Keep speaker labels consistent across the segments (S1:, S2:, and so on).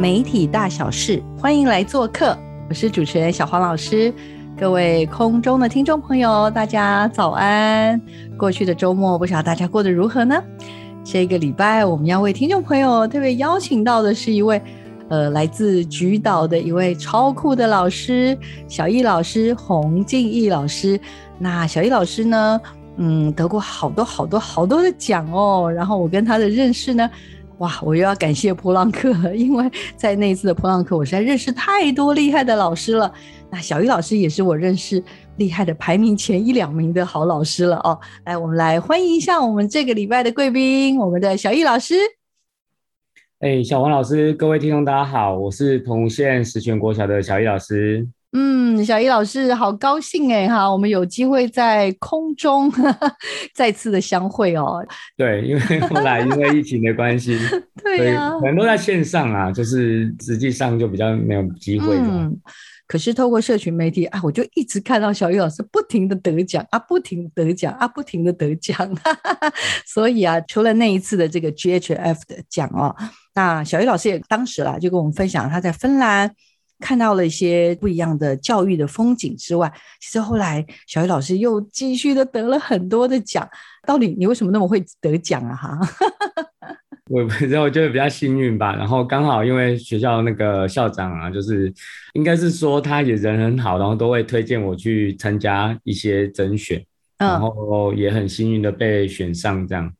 S1: 媒体大小事，欢迎来做客。我是主持人小黄老师，各位空中的听众朋友，大家早安。过去的周末，不晓得大家过得如何呢？这个礼拜，我们要为听众朋友特别邀请到的是一位，呃，来自菊岛的一位超酷的老师，小易老师，洪敬义老师。那小易老师呢，嗯，得过好多好多好多的奖哦。然后我跟他的认识呢。哇，我又要感谢普朗克，因为在那一次的普朗克，我实在认识太多厉害的老师了。那小鱼老师也是我认识厉害的排名前一两名的好老师了哦。来，我们来欢迎一下我们这个礼拜的贵宾，我们的小易老师。
S2: 哎，小王老师，各位听众大家好，我是同县石泉国小的小易老师。
S1: 嗯，小易老师好高兴哎哈，我们有机会在空中 再次的相会哦。
S2: 对，因为后来因为疫情的关系，
S1: 对呀，
S2: 可能都在线上啊，就是实际上就比较没有机会。嗯，
S1: 可是透过社群媒体啊，我就一直看到小易老师不停的得奖啊，不停得奖啊，不停的得奖。所以啊，除了那一次的这个 GHF 的奖哦，那小易老师也当时啦就跟我们分享他在芬兰。看到了一些不一样的教育的风景之外，其实后来小鱼老师又继续的得了很多的奖。到底你为什么那么会得奖啊？哈，
S2: 我不知道，我觉得比较幸运吧。然后刚好因为学校那个校长啊，就是应该是说他也人很好，然后都会推荐我去参加一些甄选，然后也很幸运的被选上这样。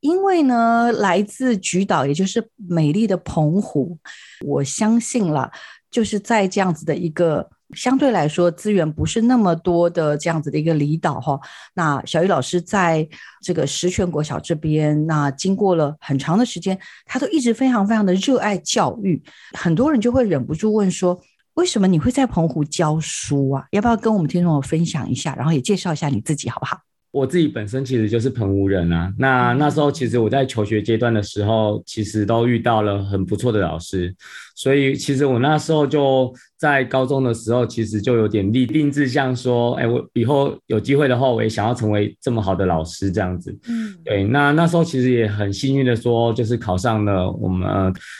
S1: 因为呢，来自菊岛，也就是美丽的澎湖，我相信了。就是在这样子的一个相对来说资源不是那么多的这样子的一个离岛哈，那小雨老师在这个石泉国小这边，那经过了很长的时间，他都一直非常非常的热爱教育。很多人就会忍不住问说，为什么你会在澎湖教书啊？要不要跟我们听众分享一下，然后也介绍一下你自己好不好？
S2: 我自己本身其实就是澎湖人啊，那那时候其实我在求学阶段的时候，其实都遇到了很不错的老师，所以其实我那时候就在高中的时候，其实就有点立定志向，说，哎，我以后有机会的话，我也想要成为这么好的老师这样子。嗯，对，那那时候其实也很幸运的说，就是考上了我们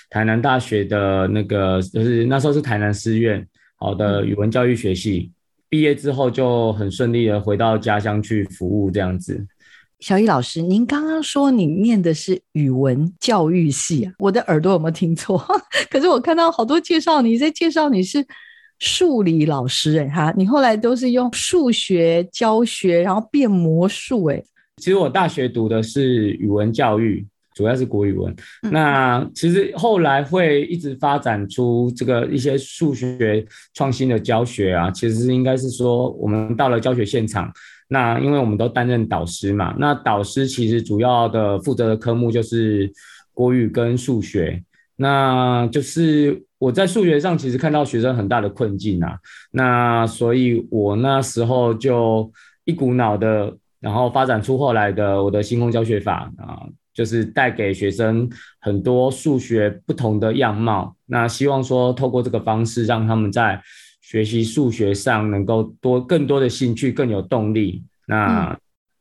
S2: 台南大学的那个，就是那时候是台南师院好的语文教育学系。毕业之后就很顺利的回到家乡去服务，这样子。
S1: 小易老师，您刚刚说你念的是语文教育系啊？我的耳朵有没有听错？可是我看到好多介绍你在介绍你是数理老师，哎哈，你后来都是用数学教学，然后变魔术，哎。
S2: 其实我大学读的是语文教育。主要是国语文，那其实后来会一直发展出这个一些数学创新的教学啊，其实应该是说我们到了教学现场，那因为我们都担任导师嘛，那导师其实主要的负责的科目就是国语跟数学，那就是我在数学上其实看到学生很大的困境啊，那所以我那时候就一股脑的，然后发展出后来的我的星空教学法啊。就是带给学生很多数学不同的样貌，那希望说透过这个方式，让他们在学习数学上能够多更多的兴趣，更有动力，那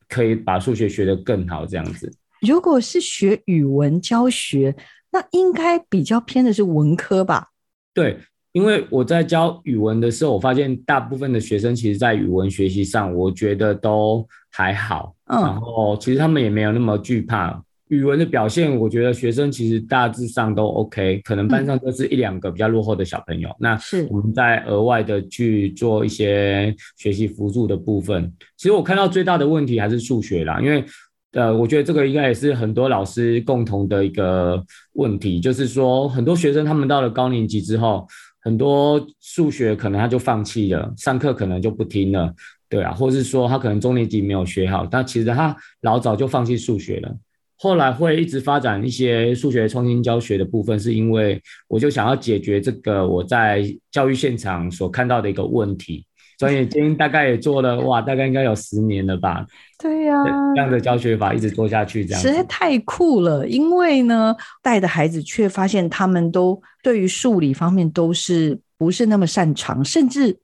S2: 可以把数学学得更好。这样子，
S1: 如果是学语文教学，那应该比较偏的是文科吧？
S2: 对，因为我在教语文的时候，我发现大部分的学生其实在语文学习上，我觉得都还好，嗯，然后其实他们也没有那么惧怕。语文的表现，我觉得学生其实大致上都 OK，可能班上就是一两个比较落后的小朋友。那是我们在额外的去做一些学习辅助的部分。其实我看到最大的问题还是数学啦，因为呃，我觉得这个应该也是很多老师共同的一个问题，就是说很多学生他们到了高年级之后，很多数学可能他就放弃了，上课可能就不听了，对啊，或是说他可能中年级没有学好，但其实他老早就放弃数学了。后来会一直发展一些数学创新教学的部分，是因为我就想要解决这个我在教育现场所看到的一个问题。专业经大概也做了哇，大概应该有十年了吧？
S1: 对呀，
S2: 这样的教学法一直做下去，这样
S1: 实在太酷了。因为呢，带的孩子却发现他们都对于数理方面都是不是那么擅长，甚至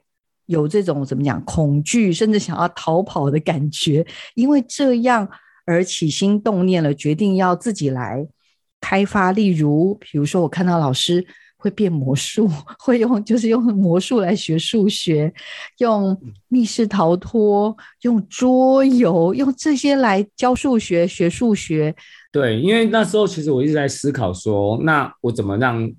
S1: 有这种怎么讲恐惧，甚至想要逃跑的感觉。因为这样而起心动念了，决定要自己来开发。例如，比如说我看到老师。会变魔术，会用就是用魔术来学数学，用密室逃脱，用桌游，用这些来教数学、学数学。
S2: 对，因为那时候其实我一直在思考说，那我怎么让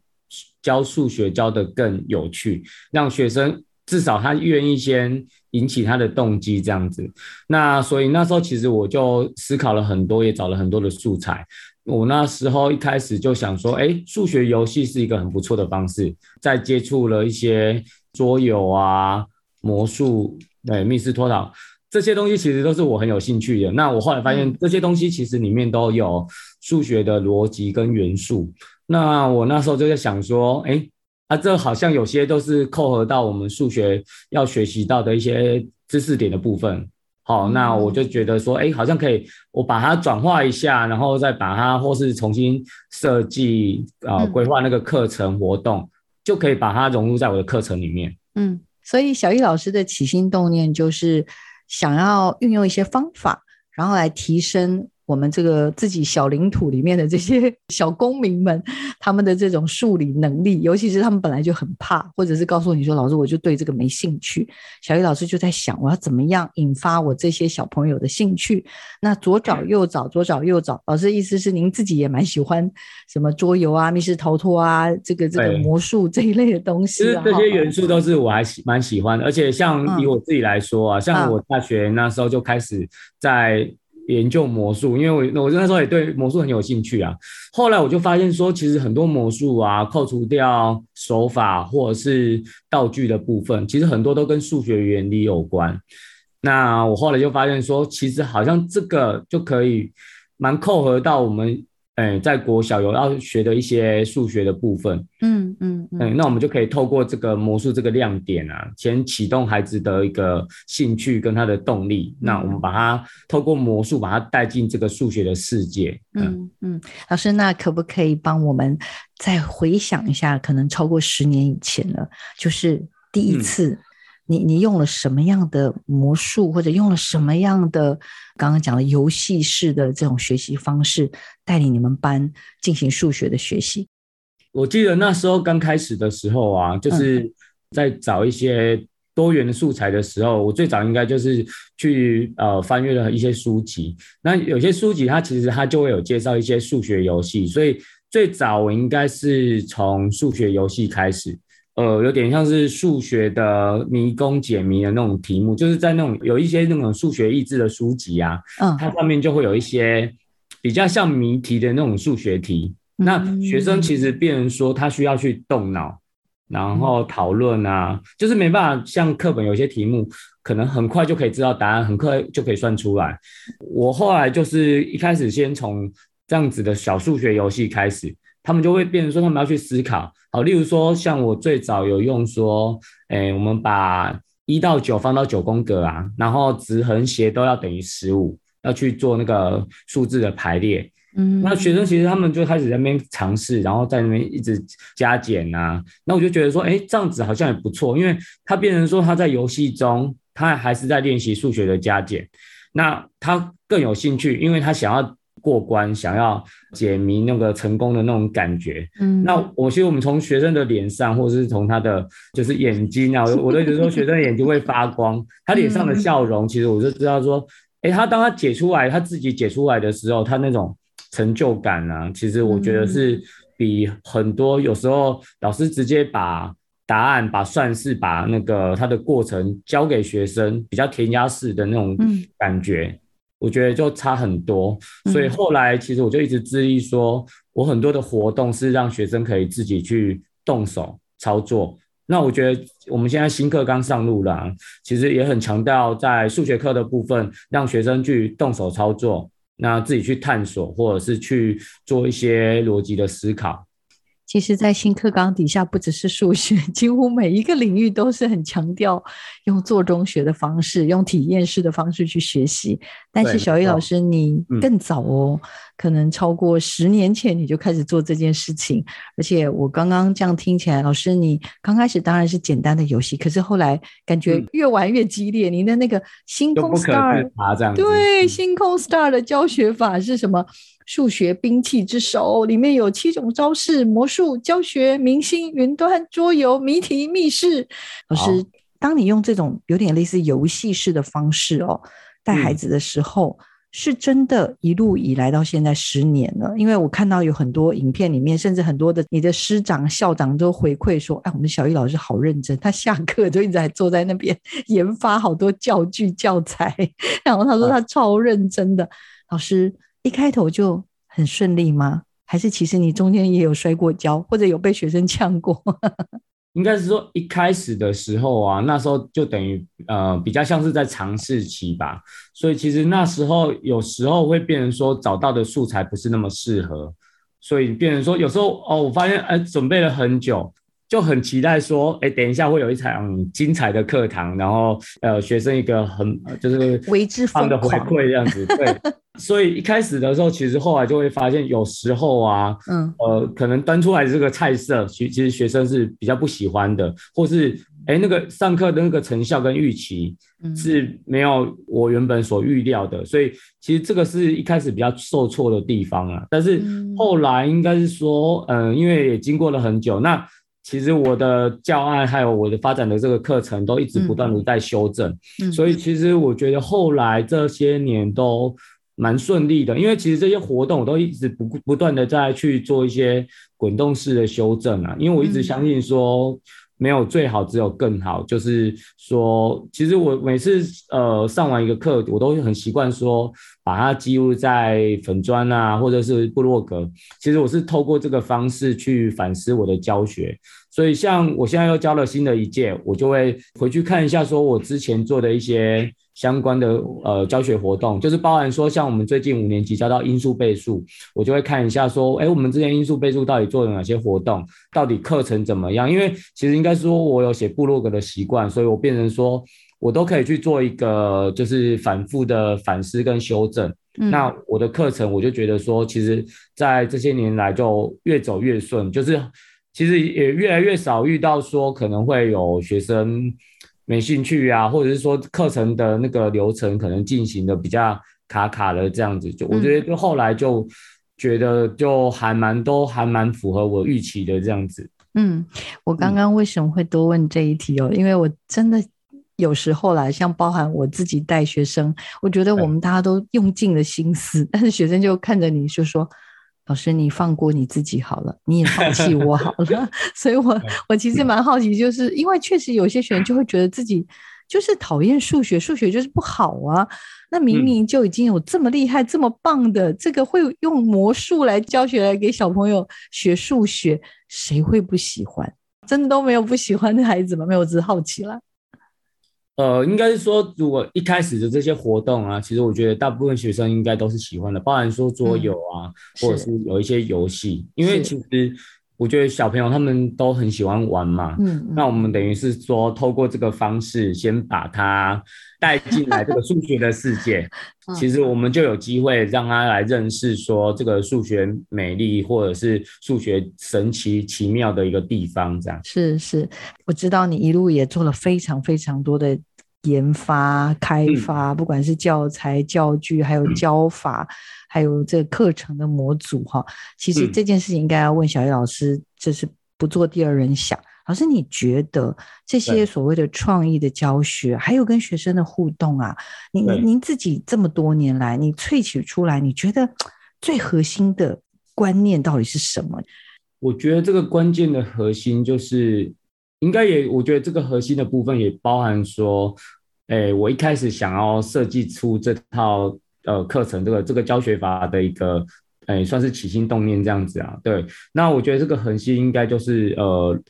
S2: 教数学教得更有趣，让学生至少他愿意先引起他的动机这样子。那所以那时候其实我就思考了很多，也找了很多的素材。我那时候一开始就想说，哎，数学游戏是一个很不错的方式。在接触了一些桌游啊、魔术、对密室脱逃这些东西，其实都是我很有兴趣的。那我后来发现，这些东西其实里面都有数学的逻辑跟元素。那我那时候就在想说，哎，啊，这好像有些都是扣合到我们数学要学习到的一些知识点的部分。好，那我就觉得说，哎，好像可以，我把它转化一下，然后再把它，或是重新设计啊，规划那个课程活动，就可以把它融入在我的课程里面。
S1: 嗯，所以小易老师的起心动念就是想要运用一些方法，然后来提升。我们这个自己小领土里面的这些 小公民们，他们的这种数理能力，尤其是他们本来就很怕，或者是告诉你说：“老师，我就对这个没兴趣。”小玉老师就在想，我要怎么样引发我这些小朋友的兴趣？那左找右找，左找右找。老师的意思是，您自己也蛮喜欢什么桌游啊、密室逃脱啊、这个这个魔术这一类的东西。
S2: 其实这些元素都是我还喜蛮喜欢的，而且像以我自己来说啊，像我大学那时候就开始在。研究魔术，因为我我那时候也对魔术很有兴趣啊。后来我就发现说，其实很多魔术啊，扣除掉手法或者是道具的部分，其实很多都跟数学原理有关。那我后来就发现说，其实好像这个就可以蛮扣合到我们。哎，在国小有要学的一些数学的部分，
S1: 嗯嗯嗯，
S2: 那我们就可以透过这个魔术这个亮点啊，先启动孩子的一个兴趣跟他的动力。那我们把他透过魔术把他带进这个数学的世界。
S1: 嗯嗯，老师，那可不可以帮我们再回想一下，可能超过十年以前了，就是第一次。你你用了什么样的魔术，或者用了什么样的刚刚讲的游戏式的这种学习方式，带领你们班进行数学的学习？
S2: 我记得那时候刚开始的时候啊，就是在找一些多元的素材的时候，我最早应该就是去呃翻阅了一些书籍。那有些书籍它其实它就会有介绍一些数学游戏，所以最早我应该是从数学游戏开始。呃，有点像是数学的迷宫解谜的那种题目，就是在那种有一些那种数学益智的书籍啊，嗯，它上面就会有一些比较像谜题的那种数学题。那学生其实变成说他需要去动脑，然后讨论啊，就是没办法像课本有些题目，可能很快就可以知道答案，很快就可以算出来。我后来就是一开始先从这样子的小数学游戏开始。他们就会变成说，他们要去思考。好，例如说，像我最早有用说，哎，我们把一到九放到九宫格啊，然后直横斜都要等于十五，要去做那个数字的排列。嗯，那学生其实他们就开始在那边尝试，然后在那边一直加减啊。那我就觉得说，哎，这样子好像也不错，因为他变成说他在游戏中，他还是在练习数学的加减，那他更有兴趣，因为他想要。过关，想要解谜那个成功的那种感觉，嗯，那我其实我们从学生的脸上，或者是从他的就是眼睛啊，我都觉得说学生的眼睛会发光，他脸上的笑容，其实我就知道说，哎，他当他解出来，他自己解出来的时候，他那种成就感啊，其实我觉得是比很多有时候老师直接把答案、把算式、把那个他的过程交给学生，比较填鸭式的那种感觉。我觉得就差很多，所以后来其实我就一直致力说，我很多的活动是让学生可以自己去动手操作，那我觉得我们现在新课刚上路了，其实也很强调在数学课的部分，让学生去动手操作，那自己去探索，或者是去做一些逻辑的思考。
S1: 其实，在新课纲底下，不只是数学，几乎每一个领域都是很强调用做中学的方式，用体验式的方式去学习。但是，小易老师，你更早哦，可能超过十年前你就开始做这件事情。而且，我刚刚这样听起来，老师你刚开始当然是简单的游戏，可是后来感觉越玩越激烈。您的那个星空 Star，对，星空 Star 的教学法是什么？数学兵器之首里面有七种招式：魔术、教学、明星、云端、桌游、谜题、密室。老师，当你用这种有点类似游戏式的方式哦带孩子的时候，是真的一路以来到现在十年了。因为我看到有很多影片里面，甚至很多的你的师长、校长都回馈说：“哎，我们小玉老师好认真，他下课就一直在坐在那边研发好多教具教材。”然后他说他超认真的老师。一开头就很顺利吗？还是其实你中间也有摔过跤，或者有被学生呛过？
S2: 应该是说一开始的时候啊，那时候就等于呃比较像是在尝试期吧，所以其实那时候有时候会变成说找到的素材不是那么适合，所以变成说有时候哦，我发现哎准备了很久。就很期待说，哎，等一下会有一场精彩的课堂，然后呃，学生一个很就是
S1: 为之
S2: 疯的回馈这样子。对，所以一开始的时候，其实后来就会发现，有时候啊，嗯，呃，可能端出来这个菜色，其其实学生是比较不喜欢的，或是哎，那个上课的那个成效跟预期是没有我原本所预料的，所以其实这个是一开始比较受挫的地方啊。但是后来应该是说，嗯，因为也经过了很久，那。其实我的教案还有我的发展的这个课程都一直不断的在修正，所以其实我觉得后来这些年都蛮顺利的，因为其实这些活动我都一直不不断的在去做一些滚动式的修正啊，因为我一直相信说。没有最好，只有更好。就是说，其实我每次呃上完一个课，我都很习惯说把它记录在粉砖啊，或者是部落格。其实我是透过这个方式去反思我的教学。所以像我现在又教了新的一届，我就会回去看一下，说我之前做的一些。相关的呃教学活动，就是包含说，像我们最近五年级教到因数倍数，我就会看一下说，哎，我们之前因数倍数到底做了哪些活动，到底课程怎么样？因为其实应该说，我有写部落格的习惯，所以我变成说我都可以去做一个就是反复的反思跟修正。那我的课程，我就觉得说，其实在这些年来就越走越顺，就是其实也越来越少遇到说可能会有学生。没兴趣啊，或者是说课程的那个流程可能进行的比较卡卡的这样子，就我觉得就后来就觉得就还蛮都还蛮符合我预期的这样子。
S1: 嗯，我刚刚为什么会多问这一题哦？因为我真的有时候啦，像包含我自己带学生，我觉得我们大家都用尽了心思，但是学生就看着你就说。老师，你放过你自己好了，你也放弃 我好了。所以，我我其实蛮好奇，就是因为确实有些学生就会觉得自己就是讨厌数学，数学就是不好啊。那明明就已经有这么厉害、这么棒的这个会用魔术来教学来给小朋友学数学，谁会不喜欢？真的都没有不喜欢的孩子吗？没有，只是好奇了。
S2: 呃，应该是说，如果一开始的这些活动啊，其实我觉得大部分学生应该都是喜欢的，包含说桌游啊，或者是有一些游戏，因为其实我觉得小朋友他们都很喜欢玩嘛。嗯。那我们等于是说，透过这个方式，先把他带进来这个数学的世界，其实我们就有机会让他来认识说这个数学美丽，或者是数学神奇奇妙的一个地方。这样
S1: 是是，我知道你一路也做了非常非常多的。研发、开发，不管是教材、教具，还有教法，还有这个课程的模组，哈，其实这件事情应该要问小叶老师，这是不做第二人想。老师，你觉得这些所谓的创意的教学，还有跟学生的互动啊，您您自己这么多年来，你萃取出来，你觉得最核心的观念到底是什么？
S2: 我觉得这个关键的核心就是。应该也，我觉得这个核心的部分也包含说，哎，我一开始想要设计出这套呃课程，这个这个教学法的一个，哎，算是起心动念这样子啊。对，那我觉得这个核心应该就是呃，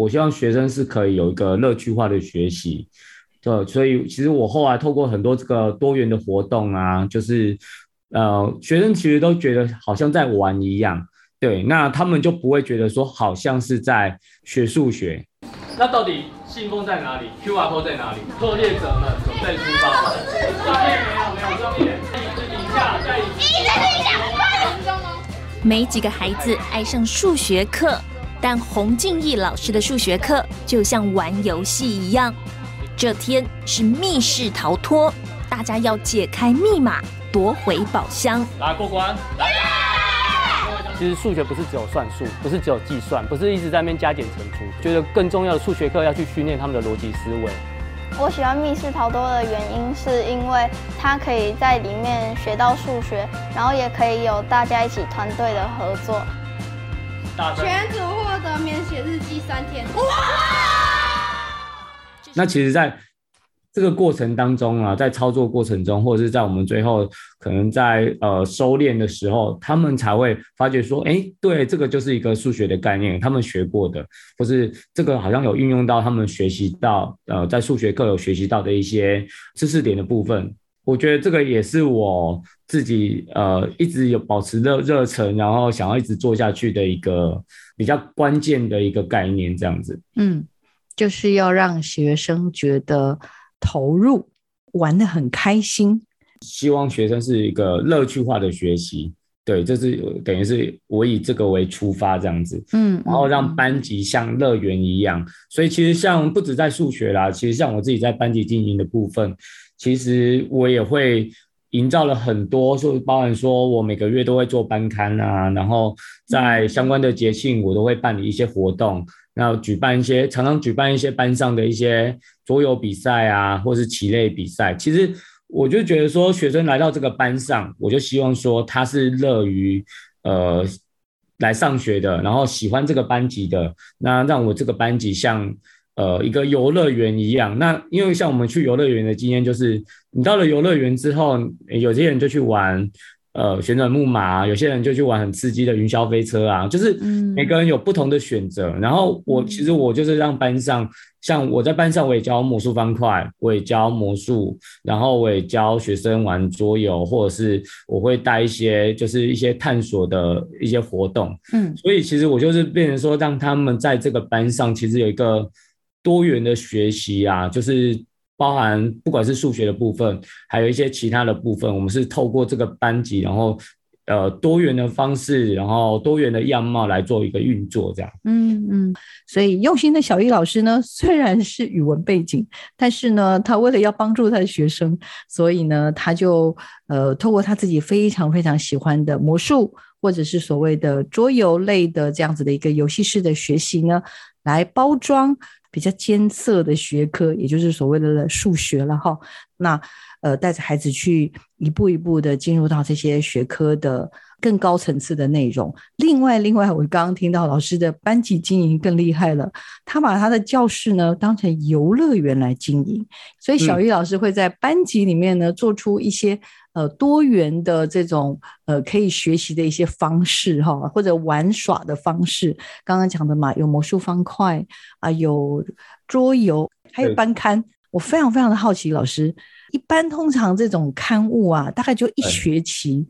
S2: 我希望学生是可以有一个乐趣化的学习。对，所以其实我后来透过很多这个多元的活动啊，就是呃，学生其实都觉得好像在玩一样。对，那他们就不会觉得说好像是在学数学。
S3: 那到底信封在哪里？QR code 在哪里？作业者们准备出发。照片没有，没有照片。椅子底下，在椅子底下。
S4: 没几个孩子爱上数学课，但洪敬义老师的数学课就像玩游戏一样。这天是密室逃脱，大家要解开密码，夺回宝箱。
S3: 来过关，来。其实数学不是只有算数，不是只有计算，不是一直在那边加减乘除。觉得更重要的数学课要去训练他们的逻辑思维。
S5: 我喜欢密室逃脱的原因是因为它可以在里面学到数学，然后也可以有大家一起团队的合作。
S6: 全组获得免写日记三天。哇！
S2: 那其实，在这个过程当中啊，在操作过程中，或者是在我们最后可能在呃收敛的时候，他们才会发觉说，哎，对，这个就是一个数学的概念，他们学过的，或是这个好像有运用到他们学习到呃在数学课有学习到的一些知识点的部分。我觉得这个也是我自己呃一直有保持热热忱，然后想要一直做下去的一个比较关键的一个概念，这样子。
S1: 嗯，就是要让学生觉得。投入玩的很开心，
S2: 希望学生是一个乐趣化的学习，对，这是等于是我以这个为出发这样子，嗯，然后让班级像乐园一样，所以其实像不止在数学啦，其实像我自己在班级经营的部分，其实我也会营造了很多，就包含说我每个月都会做班刊啊，然后在相关的节庆我都会办理一些活动。那举办一些，常常举办一些班上的一些桌游比赛啊，或是棋类比赛。其实我就觉得说，学生来到这个班上，我就希望说他是乐于呃来上学的，然后喜欢这个班级的。那让我这个班级像呃一个游乐园一样。那因为像我们去游乐园的经验，就是你到了游乐园之后，有些人就去玩。呃，旋转木马，有些人就去玩很刺激的云霄飞车啊，就是每个人有不同的选择。然后我其实我就是让班上，像我在班上我也教魔术方块，我也教魔术，然后我也教学生玩桌游，或者是我会带一些就是一些探索的一些活动。嗯，所以其实我就是变成说，让他们在这个班上其实有一个多元的学习啊，就是。包含不管是数学的部分，还有一些其他的部分，我们是透过这个班级，然后呃多元的方式，然后多元的样貌来做一个运作，这样。
S1: 嗯嗯，所以用心的小易老师呢，虽然是语文背景，但是呢，他为了要帮助他的学生，所以呢，他就呃透过他自己非常非常喜欢的魔术，或者是所谓的桌游类的这样子的一个游戏式的学习呢，来包装。比较艰涩的学科，也就是所谓的数学了哈。那呃，带着孩子去一步一步的进入到这些学科的更高层次的内容。另外，另外，我刚刚听到老师的班级经营更厉害了，他把他的教室呢当成游乐园来经营，所以小玉老师会在班级里面呢做出一些。呃，多元的这种呃可以学习的一些方式哈，或者玩耍的方式，刚刚讲的嘛，有魔术方块啊，有桌游，还有班刊。我非常非常的好奇，老师，一般通常这种刊物啊，大概就一学期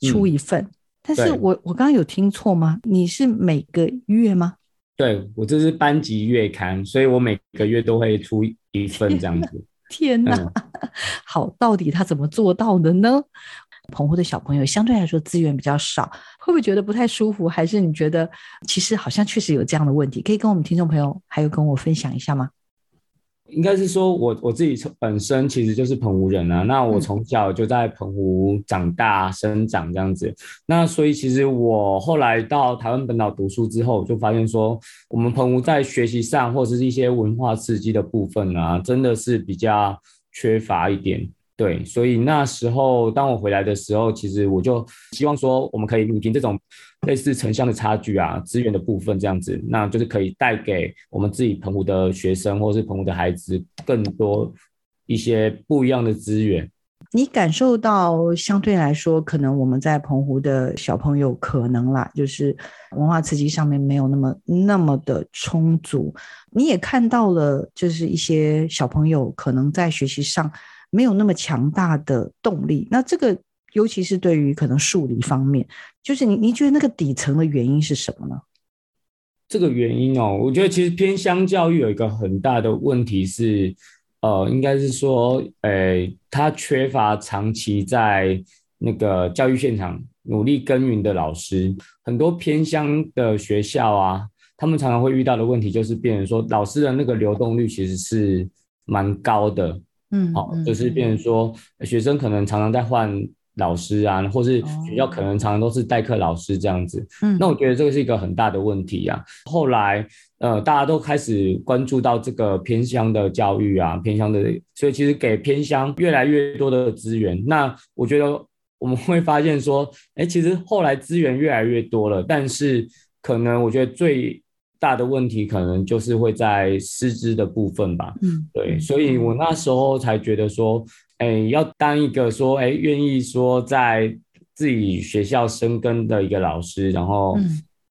S1: 出一份，但是我我刚刚有听错吗？你是每个月吗？
S2: 对我这是班级月刊，所以我每个月都会出一份这样子。
S1: 天哪，好，到底他怎么做到的呢？澎湖的小朋友相对来说资源比较少，会不会觉得不太舒服？还是你觉得其实好像确实有这样的问题？可以跟我们听众朋友还有跟我分享一下吗？
S2: 应该是说，我我自己本身其实就是澎湖人啊。那我从小就在澎湖长大生长这样子。那所以其实我后来到台湾本岛读书之后，就发现说，我们澎湖在学习上或者是一些文化刺激的部分啊，真的是比较缺乏一点。对，所以那时候当我回来的时候，其实我就希望说，我们可以弥平这种类似城乡的差距啊，资源的部分这样子，那就是可以带给我们自己澎湖的学生或是澎湖的孩子更多一些不一样的资源。
S1: 你感受到相对来说，可能我们在澎湖的小朋友可能啦，就是文化刺激上面没有那么那么的充足。你也看到了，就是一些小朋友可能在学习上没有那么强大的动力。那这个，尤其是对于可能数理方面，就是你你觉得那个底层的原因是什么呢？
S2: 这个原因哦，我觉得其实偏乡教育有一个很大的问题是。呃，应该是说，诶，他缺乏长期在那个教育现场努力耕耘的老师。很多偏乡的学校啊，他们常常会遇到的问题就是，变成说老师的那个流动率其实是蛮高的。嗯，好，就是变成说学生可能常常在换老师啊，或是学校可能常常都是代课老师这样子。嗯，那我觉得这个是一个很大的问题呀。后来。呃，大家都开始关注到这个偏乡的教育啊，偏乡的，所以其实给偏乡越来越多的资源。那我觉得我们会发现说，哎，其实后来资源越来越多了，但是可能我觉得最大的问题可能就是会在师资的部分吧。嗯，对，所以我那时候才觉得说，哎，要当一个说，哎，愿意说在自己学校生根的一个老师，然后。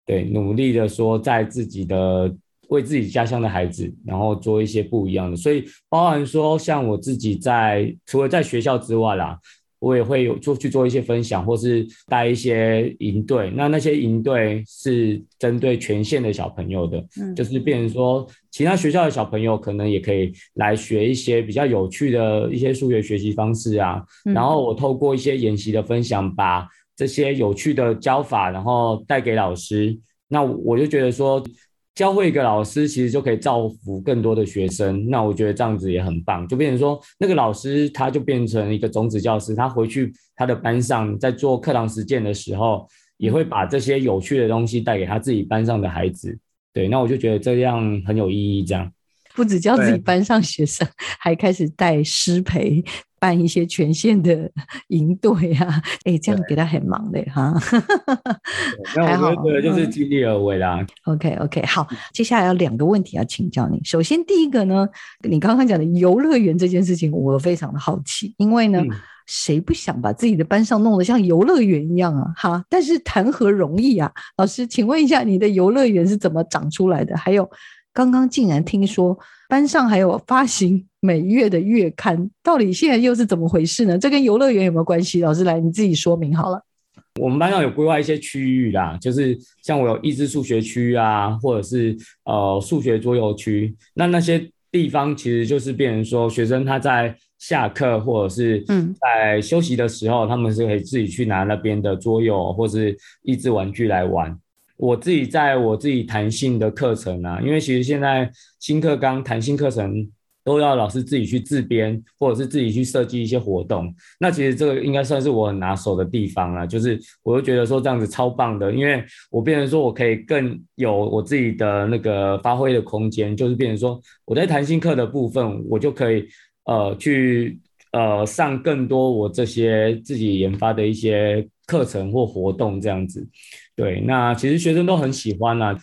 S2: 对，努力的说，在自己的为自己家乡的孩子，然后做一些不一样的。所以，包含说，像我自己在除了在学校之外啦，我也会有做去做一些分享，或是带一些营队。那那些营队是针对全县的小朋友的，嗯，就是变成说，其他学校的小朋友可能也可以来学一些比较有趣的一些数学学习方式啊。然后我透过一些演习的分享，把这些有趣的教法，然后带给老师，那我就觉得说，教会一个老师，其实就可以造福更多的学生。那我觉得这样子也很棒，就变成说，那个老师他就变成一个种子教师，他回去他的班上，在做课堂实践的时候，也会把这些有趣的东西带给他自己班上的孩子。对，那我就觉得这样很有意义。这样
S1: 不止教自己班上学生，还开始带师培。办一些全县的 营队啊，哎，这样给他很忙的哈。
S2: 那我觉得，就是尽力而为啦。
S1: OK OK，好，接下来有两个问题要请教你。首先，第一个呢，你刚刚讲的游乐园这件事情，我非常的好奇，因为呢，谁不想把自己的班上弄得像游乐园一样啊？哈，但是谈何容易啊？老师，请问一下，你的游乐园是怎么长出来的？还有，刚刚竟然听说班上还有发行。每月的月刊到底现在又是怎么回事呢？这跟游乐园有没有关系？老师来，你自己说明好了。
S2: 我们班上有规划一些区域啦，就是像我有益智数学区啊，或者是呃数学桌游区。那那些地方其实就是变成说，学生他在下课或者是嗯在休息的时候，他们是可以自己去拿那边的桌游或是益智玩具来玩。我自己在我自己弹性的课程啊，因为其实现在新课纲弹性课程。都要老师自己去自编，或者是自己去设计一些活动。那其实这个应该算是我很拿手的地方了，就是我就觉得说这样子超棒的，因为我变成说我可以更有我自己的那个发挥的空间，就是变成说我在弹性课的部分，我就可以呃去呃上更多我这些自己研发的一些课程或活动这样子。对，那其实学生都很喜欢啊。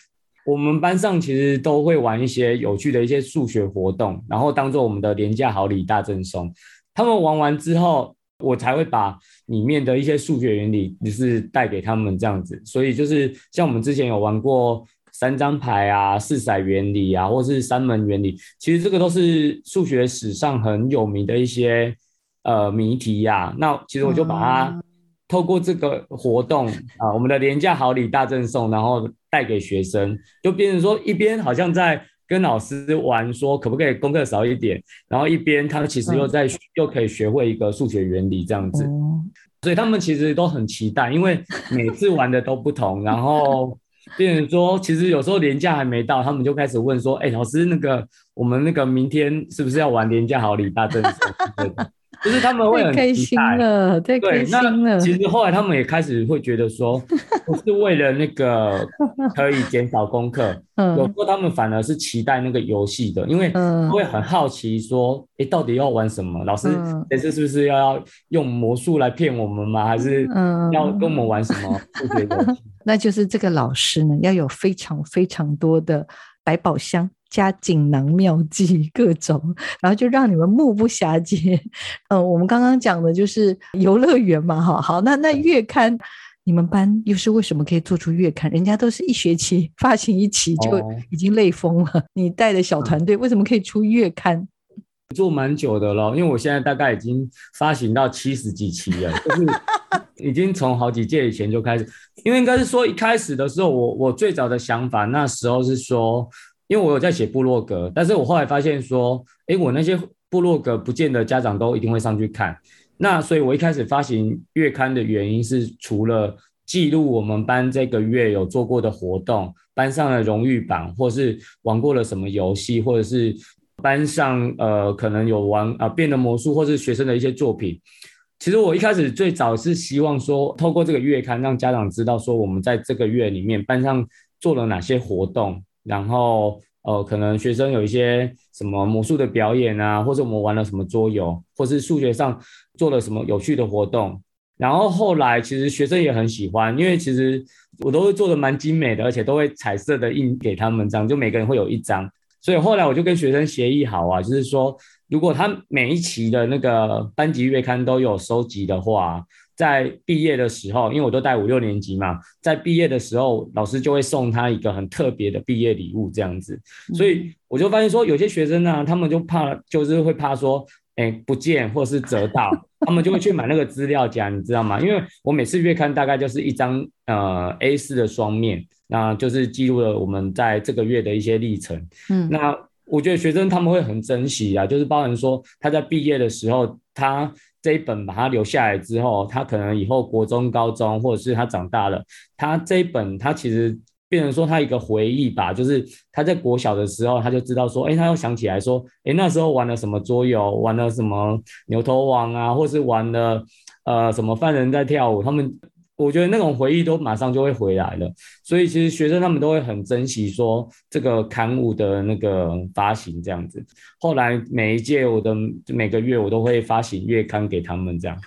S2: 我们班上其实都会玩一些有趣的一些数学活动，然后当做我们的廉价好礼大赠送。他们玩完之后，我才会把里面的一些数学原理，就是带给他们这样子。所以就是像我们之前有玩过三张牌啊、四骰原理啊，或是三门原理，其实这个都是数学史上很有名的一些呃谜题呀。那其实我就把它。透过这个活动啊，我们的廉价好礼大赠送，然后带给学生，就变成说一边好像在跟老师玩，说可不可以功课少一点，然后一边他们其实又在又可以学会一个数学原理这样子，所以他们其实都很期待，因为每次玩的都不同，然后变成说其实有时候廉价还没到，他们就开始问说，哎，老师那个我们那个明天是不是要玩廉价好礼大赠送？就是他们会很
S1: 开心了，太开心了。
S2: 其实后来他们也开始会觉得说，不是为了那个可以减少功课，有时候他们反而是期待那个游戏的，因为会很好奇说，哎，到底要玩什么？老师这次是不是要用魔术来骗我们吗？还是要跟我们玩什么？
S1: 那就是这个老师呢，要有非常非常多的百宝箱。加锦囊妙计各种，然后就让你们目不暇接。嗯，我们刚刚讲的就是游乐园嘛，哈，好，那那月刊，你们班又是为什么可以做出月刊？人家都是一学期发行一期就已经累疯了，你带的小团队为什么可以出月刊？
S2: 做蛮久的了，因为我现在大概已经发行到七十几期了，就是已经从好几届以前就开始。因为应该是说一开始的时候，我我最早的想法那时候是说，因为我有在写部落格，但是我后来发现说，哎，我那些部落格不见得家长都一定会上去看。那所以我一开始发行月刊的原因是，除了记录我们班这个月有做过的活动、班上的荣誉榜，或是玩过了什么游戏，或者是。班上呃，可能有玩啊变的魔术，或是学生的一些作品。其实我一开始最早是希望说，透过这个月刊，让家长知道说，我们在这个月里面班上做了哪些活动，然后呃，可能学生有一些什么魔术的表演啊，或者我们玩了什么桌游，或是数学上做了什么有趣的活动。然后后来其实学生也很喜欢，因为其实我都会做的蛮精美的，而且都会彩色的印给他们这样，就每个人会有一张。所以后来我就跟学生协议好啊，就是说，如果他每一期的那个班级月刊都有收集的话，在毕业的时候，因为我都带五六年级嘛，在毕业的时候，老师就会送他一个很特别的毕业礼物这样子。所以我就发现说，有些学生呢，他们就怕，就是会怕说，哎，不见或是折到，他们就会去买那个资料夹，你知道吗？因为我每次月刊大概就是一张呃 A 四的双面。那就是记录了我们在这个月的一些历程。嗯，那我觉得学生他们会很珍惜啊，就是包含说他在毕业的时候，他这一本把它留下来之后，他可能以后国中、高中，或者是他长大了，他这一本他其实变成说他一个回忆吧，就是他在国小的时候，他就知道说，哎，他又想起来说，哎，那时候玩了什么桌游，玩了什么牛头王啊，或是玩了呃什么犯人在跳舞，他们。我觉得那种回忆都马上就会回来了，所以其实学生他们都会很珍惜说这个刊物的那个发行这样子。后来每一届我的每个月我都会发行月刊给他们，这样。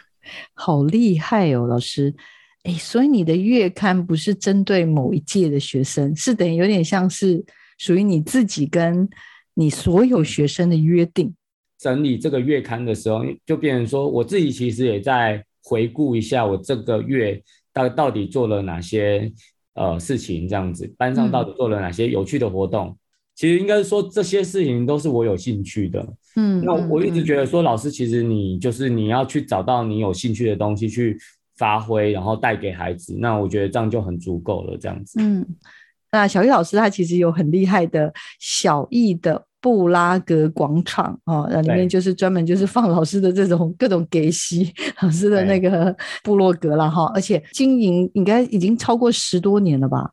S1: 好厉害哦，老师！哎，所以你的月刊不是针对某一届的学生，是等于有点像是属于你自己跟你所有学生的约定。
S2: 整理这个月刊的时候，就变成说我自己其实也在回顾一下我这个月。到到底做了哪些呃事情？这样子，班上到底做了哪些有趣的活动？其实应该是说这些事情都是我有兴趣的。嗯，那我一直觉得说，老师其实你就是你要去找到你有兴趣的东西去发挥，然后带给孩子。那我觉得这样就很足够了。这样子。
S1: 嗯，那小易老师他其实有很厉害的小易的。布拉格广场哦，那里面就是专门就是放老师的这种各种给息老师的那个部落格了哈，而且经营应该已经超过十多年了吧？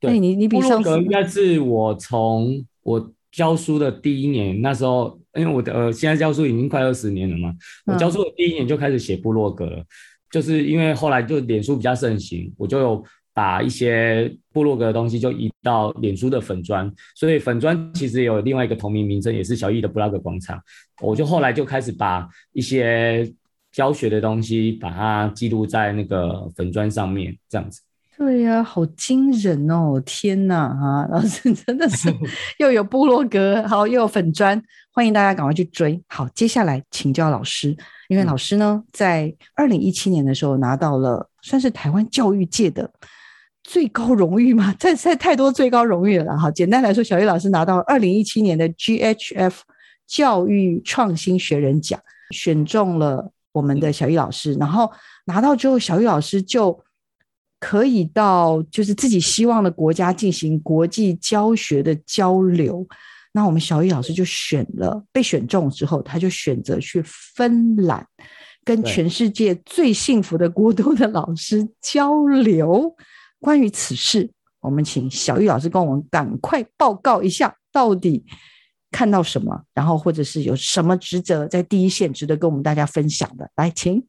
S2: 对，
S1: 你你比上
S2: 次应该是我从我教书的第一年那时候，因为我的呃现在教书已经快二十年了嘛，我教书的第一年就开始写部落格了，就是因为后来就脸书比较盛行，我就有。把一些部落格的东西就移到脸书的粉砖，所以粉砖其实有另外一个同名名称，也是小易的布拉格广场。我就后来就开始把一些教学的东西，把它记录在那个粉砖上面，这样子。
S1: 对呀，好惊人哦！天哪，哈，老师真的是又有部落格，好又有粉砖，欢迎大家赶快去追。好，接下来请教老师，因为老师呢，在二零一七年的时候拿到了算是台湾教育界的。最高荣誉吗？这在太多最高荣誉了哈。简单来说，小玉老师拿到二零一七年的 GHF 教育创新学人奖，选中了我们的小玉老师。然后拿到之后，小玉老师就可以到就是自己希望的国家进行国际教学的交流。那我们小玉老师就选了被选中之后，他就选择去芬兰，跟全世界最幸福的国度的老师交流。关于此事，我们请小玉老师跟我们赶快报告一下，到底看到什么，然后或者是有什么职责在第一线值得跟我们大家分享的。来，请。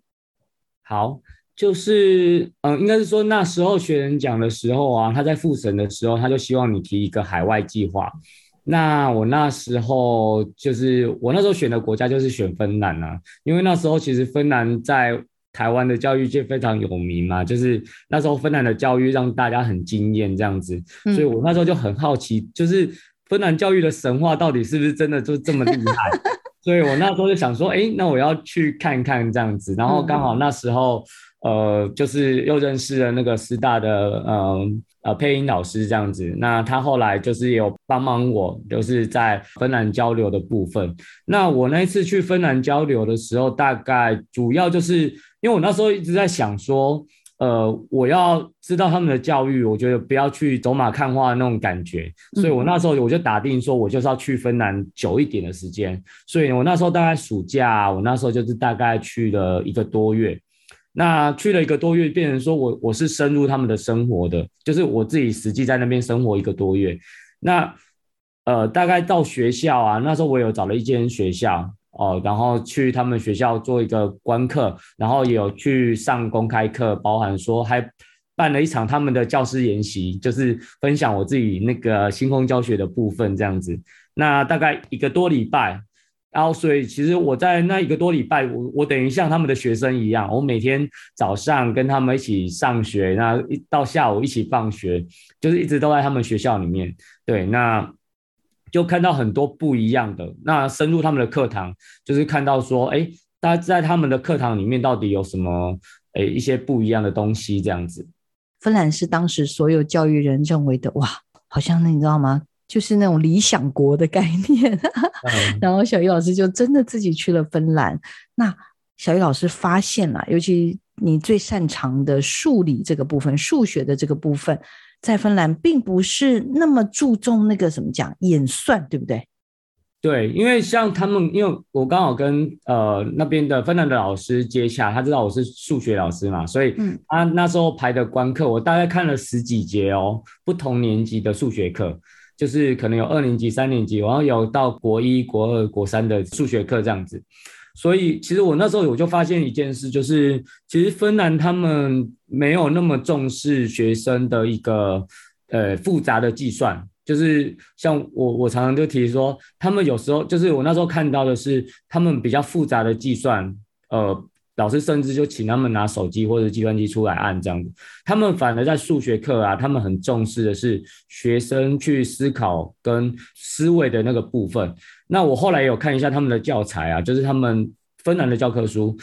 S2: 好，就是嗯，应该是说那时候学人讲的时候啊，他在复审的时候，他就希望你提一个海外计划。那我那时候就是我那时候选的国家就是选芬兰啊，因为那时候其实芬兰在。台湾的教育界非常有名嘛，就是那时候芬兰的教育让大家很惊艳这样子，所以我那时候就很好奇，就是芬兰教育的神话到底是不是真的就这么厉害？所以我那时候就想说，哎，那我要去看看这样子。然后刚好那时候，呃，就是又认识了那个师大的，呃呃配音老师这样子。那他后来就是有帮忙我，就是在芬兰交流的部分。那我那一次去芬兰交流的时候，大概主要就是因为我那时候一直在想说。呃，我要知道他们的教育，我觉得不要去走马看花的那种感觉，所以我那时候我就打定说，我就是要去芬兰久一点的时间，所以我那时候大概暑假，我那时候就是大概去了一个多月，那去了一个多月，变成说我我是深入他们的生活的，就是我自己实际在那边生活一个多月，那呃，大概到学校啊，那时候我有找了一间学校。哦，然后去他们学校做一个观课，然后有去上公开课，包含说还办了一场他们的教师研习，就是分享我自己那个星空教学的部分这样子。那大概一个多礼拜，然后所以其实我在那一个多礼拜，我我等于像他们的学生一样，我每天早上跟他们一起上学，那一到下午一起放学，就是一直都在他们学校里面。对，那。就看到很多不一样的，那深入他们的课堂，就是看到说，哎，大家在他们的课堂里面到底有什么，哎，一些不一样的东西这样子。
S1: 芬兰是当时所有教育人认为的，哇，好像那你知道吗？就是那种理想国的概念。然后小鱼老师就真的自己去了芬兰。那小鱼老师发现了，尤其你最擅长的数理这个部分，数学的这个部分。在芬兰并不是那么注重那个什么讲演算，对不对？
S2: 对，因为像他们，因为我刚好跟呃那边的芬兰的老师接洽，他知道我是数学老师嘛，所以他那时候排的观课，我大概看了十几节哦，不同年级的数学课，就是可能有二年级、三年级，然后有到国一、国二、国三的数学课这样子。所以其实我那时候我就发现一件事，就是其实芬兰他们没有那么重视学生的一个呃复杂的计算，就是像我我常常就提说，他们有时候就是我那时候看到的是他们比较复杂的计算，呃。老师甚至就请他们拿手机或者计算机出来按这样子，他们反而在数学课啊，他们很重视的是学生去思考跟思维的那个部分。那我后来有看一下他们的教材啊，就是他们芬兰的教科书，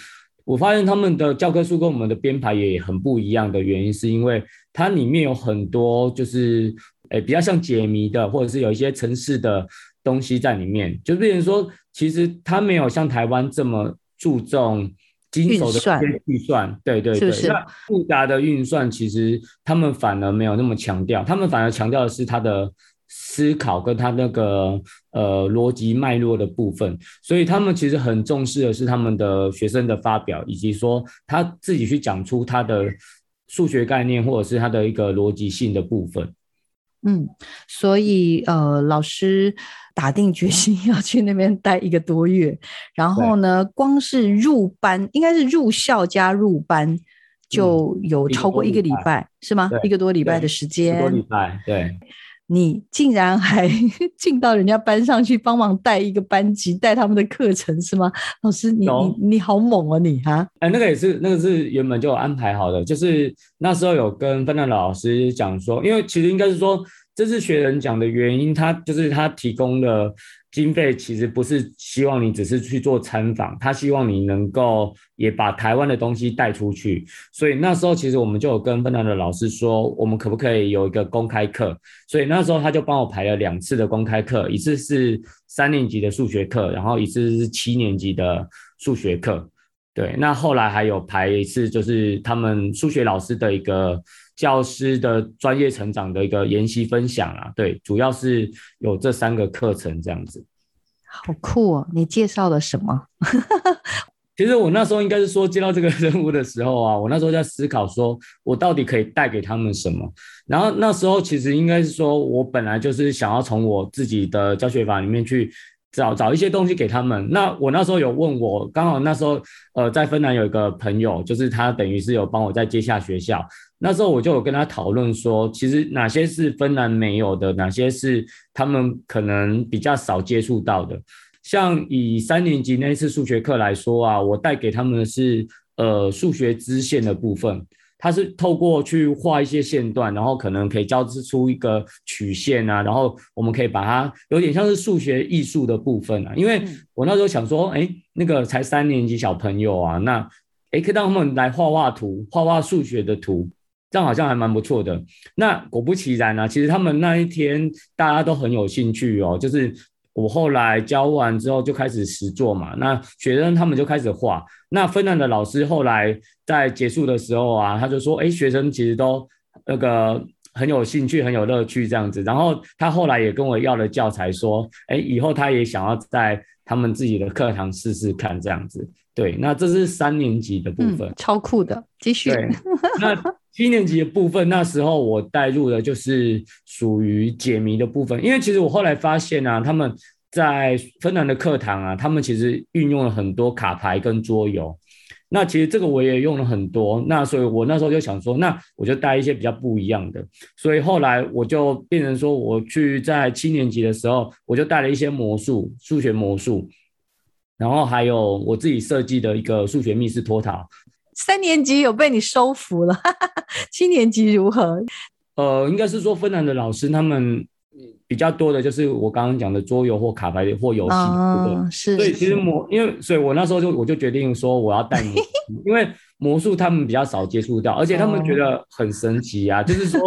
S2: 我发现他们的教科书跟我们的编排也很不一样的原因，是因为它里面有很多就是诶比较像解谜的，或者是有一些城市的东西在里面，就变成说其实它没有像台湾这么注重。经手的计算，对对对，那复杂的运算其实他们反而没有那么强调，他们反而强调的是它的思考跟他那个呃逻辑脉络的部分，所以他们其实很重视的是他们的学生的发表，以及说他自己去讲出他的数学概念或者是他的一个逻辑性的部分。
S1: 嗯，所以呃，老师打定决心要去那边待一个多月，然后呢，光是入班，应该是入校加入班，就有超过一个礼拜，是吗？一个多礼拜的时间，
S2: 一个多礼拜，对。
S1: 你竟然还 进到人家班上去帮忙带一个班级，带他们的课程是吗？老师，你你你好猛啊你哈！
S2: 哎，那个也是，那个是原本就有安排好的，就是那时候有跟芬兰老师讲说，因为其实应该是说。这次学人讲的原因，他就是他提供的经费，其实不是希望你只是去做参访，他希望你能够也把台湾的东西带出去。所以那时候其实我们就有跟芬兰的老师说，我们可不可以有一个公开课？所以那时候他就帮我排了两次的公开课，一次是三年级的数学课，然后一次是七年级的数学课。对，那后来还有排一次，就是他们数学老师的一个。教师的专业成长的一个研习分享啊，对，主要是有这三个课程这样子，
S1: 好酷哦！你介绍了什么？
S2: 其实我那时候应该是说接到这个任务的时候啊，我那时候在思考说，我到底可以带给他们什么。然后那时候其实应该是说我本来就是想要从我自己的教学法里面去。找找一些东西给他们。那我那时候有问我，刚好那时候呃在芬兰有一个朋友，就是他等于是有帮我在接下学校。那时候我就有跟他讨论说，其实哪些是芬兰没有的，哪些是他们可能比较少接触到的。像以三年级那一次数学课来说啊，我带给他们的是呃数学支线的部分。它是透过去画一些线段，然后可能可以交织出一个曲线啊，然后我们可以把它有点像是数学艺术的部分啊。因为我那时候想说，哎，那个才三年级小朋友啊，那诶可以让他们来画画图，画画数学的图。这样好像还蛮不错的。那果不其然呢，其实他们那一天大家都很有兴趣哦。就是我后来教完之后就开始实做嘛，那学生他们就开始画。那芬兰的老师后来在结束的时候啊，他就说：“哎，学生其实都那个很有兴趣，很有乐趣这样子。”然后他后来也跟我要了教材，说：“哎，以后他也想要在他们自己的课堂试试看这样子。”对，那这是三年级的部分，
S1: 超酷的。继续。
S2: 对，那。七年级的部分，那时候我带入的就是属于解谜的部分，因为其实我后来发现啊，他们在芬兰的课堂啊，他们其实运用了很多卡牌跟桌游。那其实这个我也用了很多，那所以我那时候就想说，那我就带一些比较不一样的。所以后来我就变成说，我去在七年级的时候，我就带了一些魔术、数学魔术，然后还有我自己设计的一个数学密室脱逃。
S1: 三年级有被你收服了，七年级如何？
S2: 呃，应该是说芬兰的老师他们比较多的，就是我刚刚讲的桌游或卡牌或游戏，
S1: 对是。
S2: 所以其实魔，因为所以我那时候就我就决定说我要带魔，因为魔术他们比较少接触到，而且他们觉得很神奇啊。就是说，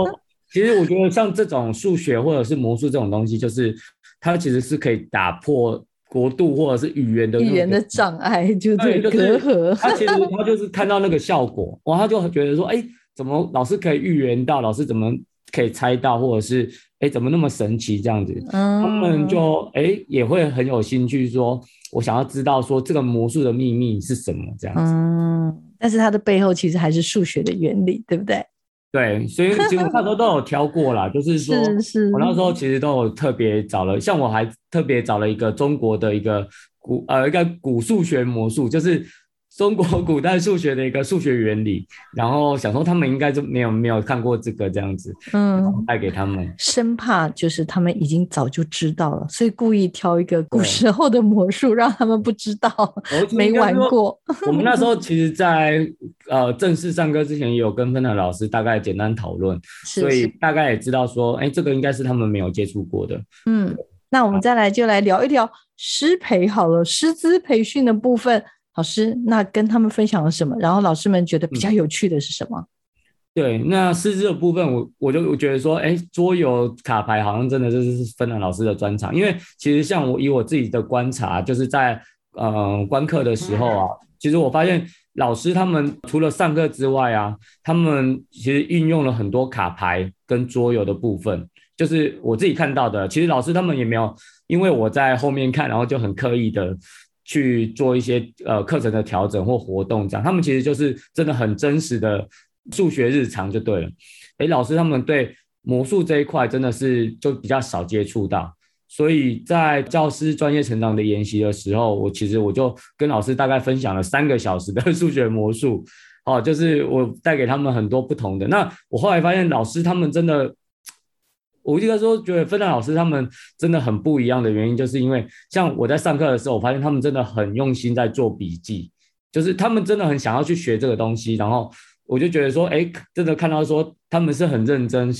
S2: 其实我觉得像这种数学或者是魔术这种东西，就是它其实是可以打破。国度或者是语言的
S1: 语言的障碍，就这个隔阂。
S2: 他其实他就是看到那个效果，哇，他就觉得说，哎，怎么老师可以预言到？老师怎么可以猜到？或者是，哎，怎么那么神奇这样子？他们就哎也会很有兴趣，说我想要知道说这个魔术的秘密是什么这样子。
S1: 嗯，但是它的背后其实还是数学的原理，对不对？
S2: 对，所以其实那时候都有挑过啦，就是说，我那时候其实都有特别找了，像我还特别找了一个中国的一个古呃一个古数学魔术，就是。中国古代数学的一个数学原理，然后想说他们应该就没有没有看过这个这样子，嗯，带给他们，
S1: 生怕就是他们已经早就知道了，所以故意挑一个古时候的魔术让他们不知道，没玩过。
S2: 我们那时候其实，在呃正式上课之前，也有跟芬兰老师大概简单讨论，所以大概也知道说，哎，这个应该是他们没有接触过的。
S1: 嗯，那我们再来就来聊一聊师培好了，师资培训的部分。老师，那跟他们分享了什么？然后老师们觉得比较有趣的是什么？
S2: 对，那师资的部分，我我就觉得说，哎，桌游卡牌好像真的就是芬兰老师的专长，因为其实像我以我自己的观察，就是在呃观课的时候啊，其实我发现老师他们除了上课之外啊，他们其实运用了很多卡牌跟桌游的部分，就是我自己看到的。其实老师他们也没有，因为我在后面看，然后就很刻意的。去做一些呃课程的调整或活动，这样他们其实就是真的很真实的数学日常就对了。哎，老师他们对魔术这一块真的是就比较少接触到，所以在教师专业成长的研习的时候，我其实我就跟老师大概分享了三个小时的数学魔术，哦，就是我带给他们很多不同的。那我后来发现老师他们真的。我应该说，觉得芬兰老师他们真的很不一样的原因，就是因为像我在上课的时候，我发现他们真的很用心在做笔记，就是他们真的很想要去学这个东西。然后我就觉得说，哎，真的看到说他们是很认真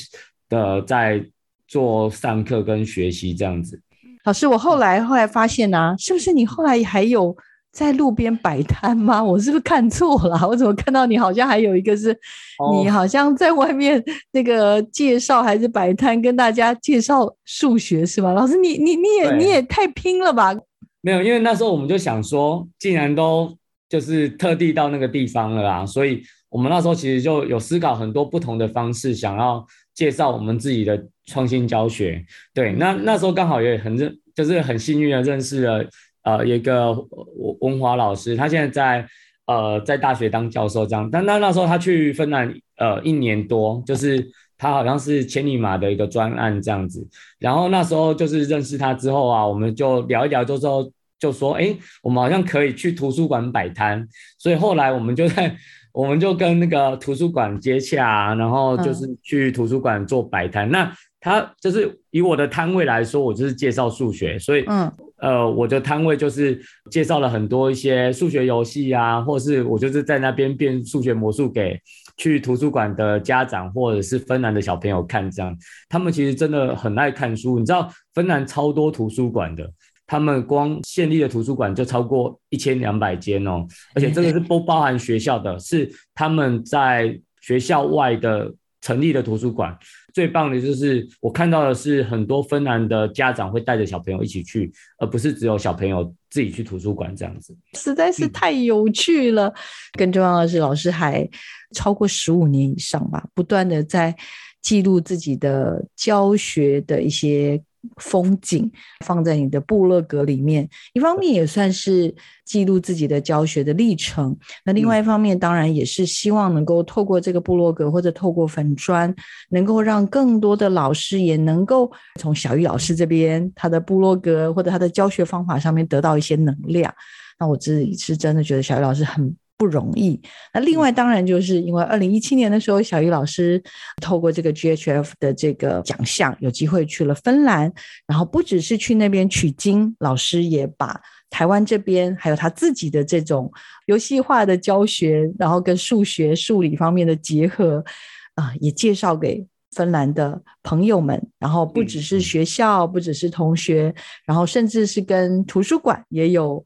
S2: 的在做上课跟学习这样子。
S1: 老师，我后来后来发现呢，是不是你后来还有？在路边摆摊吗？我是不是看错了？我怎么看到你好像还有一个是，你好像在外面那个介绍还是摆摊，跟大家介绍数学是吧？老师，你你你也你也太拼了吧？
S2: 没有，因为那时候我们就想说，既然都就是特地到那个地方了啦，所以我们那时候其实就有思考很多不同的方式，想要介绍我们自己的创新教学。对，那那时候刚好也很认，就是很幸运的认识了。呃，一个文华老师，他现在在呃在大学当教授这样，但那那时候他去芬兰呃一年多，就是他好像是千里马的一个专案这样子，然后那时候就是认识他之后啊，我们就聊一聊，就说就说哎，我们好像可以去图书馆摆摊，所以后来我们就在我们就跟那个图书馆接洽，然后就是去图书馆做摆摊。那他就是以我的摊位来说，我就是介绍数学，所以嗯。呃，我的摊位就是介绍了很多一些数学游戏啊，或是我就是在那边变数学魔术给去图书馆的家长或者是芬兰的小朋友看，这样他们其实真的很爱看书。你知道芬兰超多图书馆的，他们光县立的图书馆就超过一千两百间哦，而且这个是不包含学校的，是他们在学校外的成立的图书馆。最棒的就是我看到的是很多芬兰的家长会带着小朋友一起去，而不是只有小朋友自己去图书馆这样子，
S1: 实在是太有趣了。更重要的是，老师还超过十五年以上吧，不断的在记录自己的教学的一些。风景放在你的部落格里面，一方面也算是记录自己的教学的历程。那另外一方面，当然也是希望能够透过这个部落格或者透过粉砖，能够让更多的老师也能够从小玉老师这边他的部落格或者他的教学方法上面得到一些能量。那我自己是真的觉得小玉老师很。不容易。那另外当然就是因为二零一七年的时候，小鱼老师透过这个 GHF 的这个奖项，有机会去了芬兰，然后不只是去那边取经，老师也把台湾这边还有他自己的这种游戏化的教学，然后跟数学、数理方面的结合啊，也介绍给芬兰的朋友们。然后不只是学校，不只是同学，然后甚至是跟图书馆也有。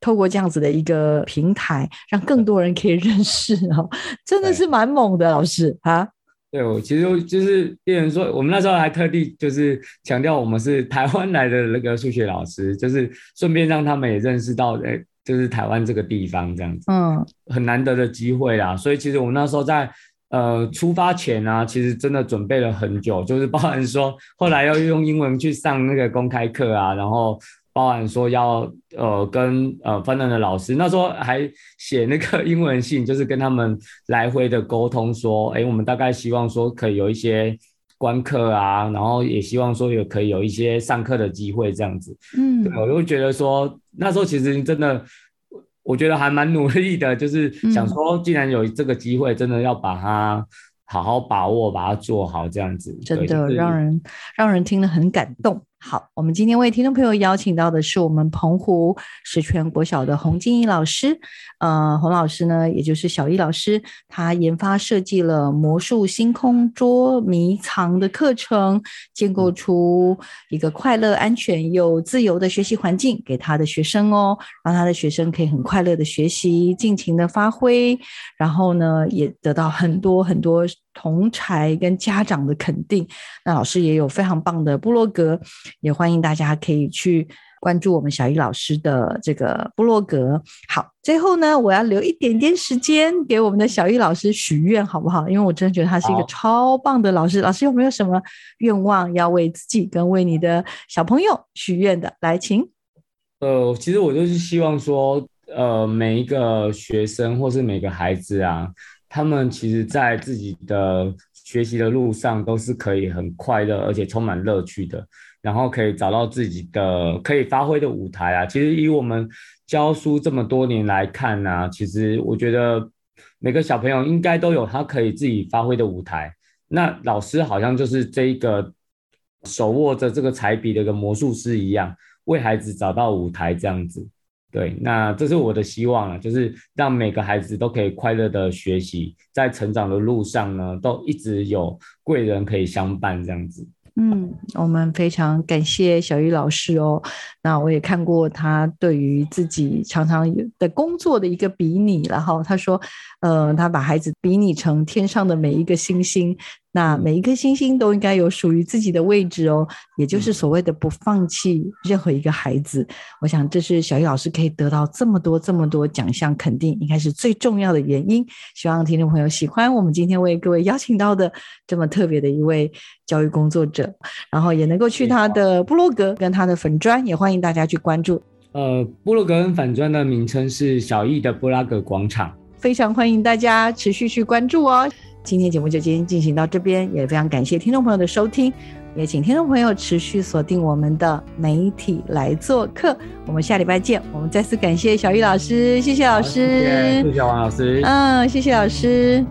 S1: 透过这样子的一个平台，让更多人可以 认识哦，真的是蛮猛的，老师啊。
S2: 对，我其实就是别人说，我们那时候还特地就是强调我们是台湾来的那个数学老师，就是顺便让他们也认识到，哎，就是台湾这个地方这样子，嗯，很难得的机会啦。所以其实我们那时候在呃出发前啊，其实真的准备了很久，就是包含说后来要用英文去上那个公开课啊，然后。包含说要呃跟呃芬兰的老师，那时候还写那个英文信，就是跟他们来回的沟通，说，哎，我们大概希望说可以有一些观课啊，然后也希望说有可以有一些上课的机会这样子。嗯，我就觉得说那时候其实真的，我觉得还蛮努力的，就是想说既然有这个机会，真的要把它好好把握，把它做好这样子。
S1: 真的让人让人听了很感动。好，我们今天为听众朋友邀请到的是我们澎湖石泉国小的洪静怡老师。呃，洪老师呢，也就是小易老师，他研发设计了魔术星空捉迷藏的课程，建构出一个快乐、安全又自由的学习环境给他的学生哦，让他的学生可以很快乐的学习，尽情的发挥，然后呢，也得到很多很多同才跟家长的肯定。那老师也有非常棒的部落格。也欢迎大家可以去关注我们小易老师的这个部落格。好，最后呢，我要留一点点时间给我们的小易老师许愿，好不好？因为我真的觉得他是一个超棒的老师。老师有没有什么愿望要为自己跟为你的小朋友许愿的？来，请。
S2: 呃，其实我就是希望说，呃，每一个学生或是每个孩子啊，他们其实在自己的学习的路上都是可以很快乐，而且充满乐趣的。然后可以找到自己的可以发挥的舞台啊！其实以我们教书这么多年来看呢，其实我觉得每个小朋友应该都有他可以自己发挥的舞台。那老师好像就是这一个手握着这个彩笔的一个魔术师一样，为孩子找到舞台这样子。对，那这是我的希望啊，就是让每个孩子都可以快乐的学习，在成长的路上呢，都一直有贵人可以相伴这样子。
S1: 嗯，我们非常感谢小玉老师哦。那我也看过他对于自己常常的工作的一个比拟，然后他说，呃，他把孩子比拟成天上的每一个星星。那每一颗星星都应该有属于自己的位置哦，也就是所谓的不放弃任何一个孩子。我想这是小易老师可以得到这么多这么多奖项肯定，应该是最重要的原因。希望听众朋友喜欢我们今天为各位邀请到的这么特别的一位教育工作者，然后也能够去他的部落格跟他的粉砖，也欢迎大家去关注。
S2: 呃，部落格跟粉砖的名称是小易的布拉格广场，
S1: 非常欢迎大家持续去关注哦。今天节目就今天进行到这边，也非常感谢听众朋友的收听，也请听众朋友持续锁定我们的媒体来做客。我们下礼拜见。我们再次感谢小玉老师，谢谢老师，
S2: 谢谢王老师，
S1: 嗯，谢谢老师。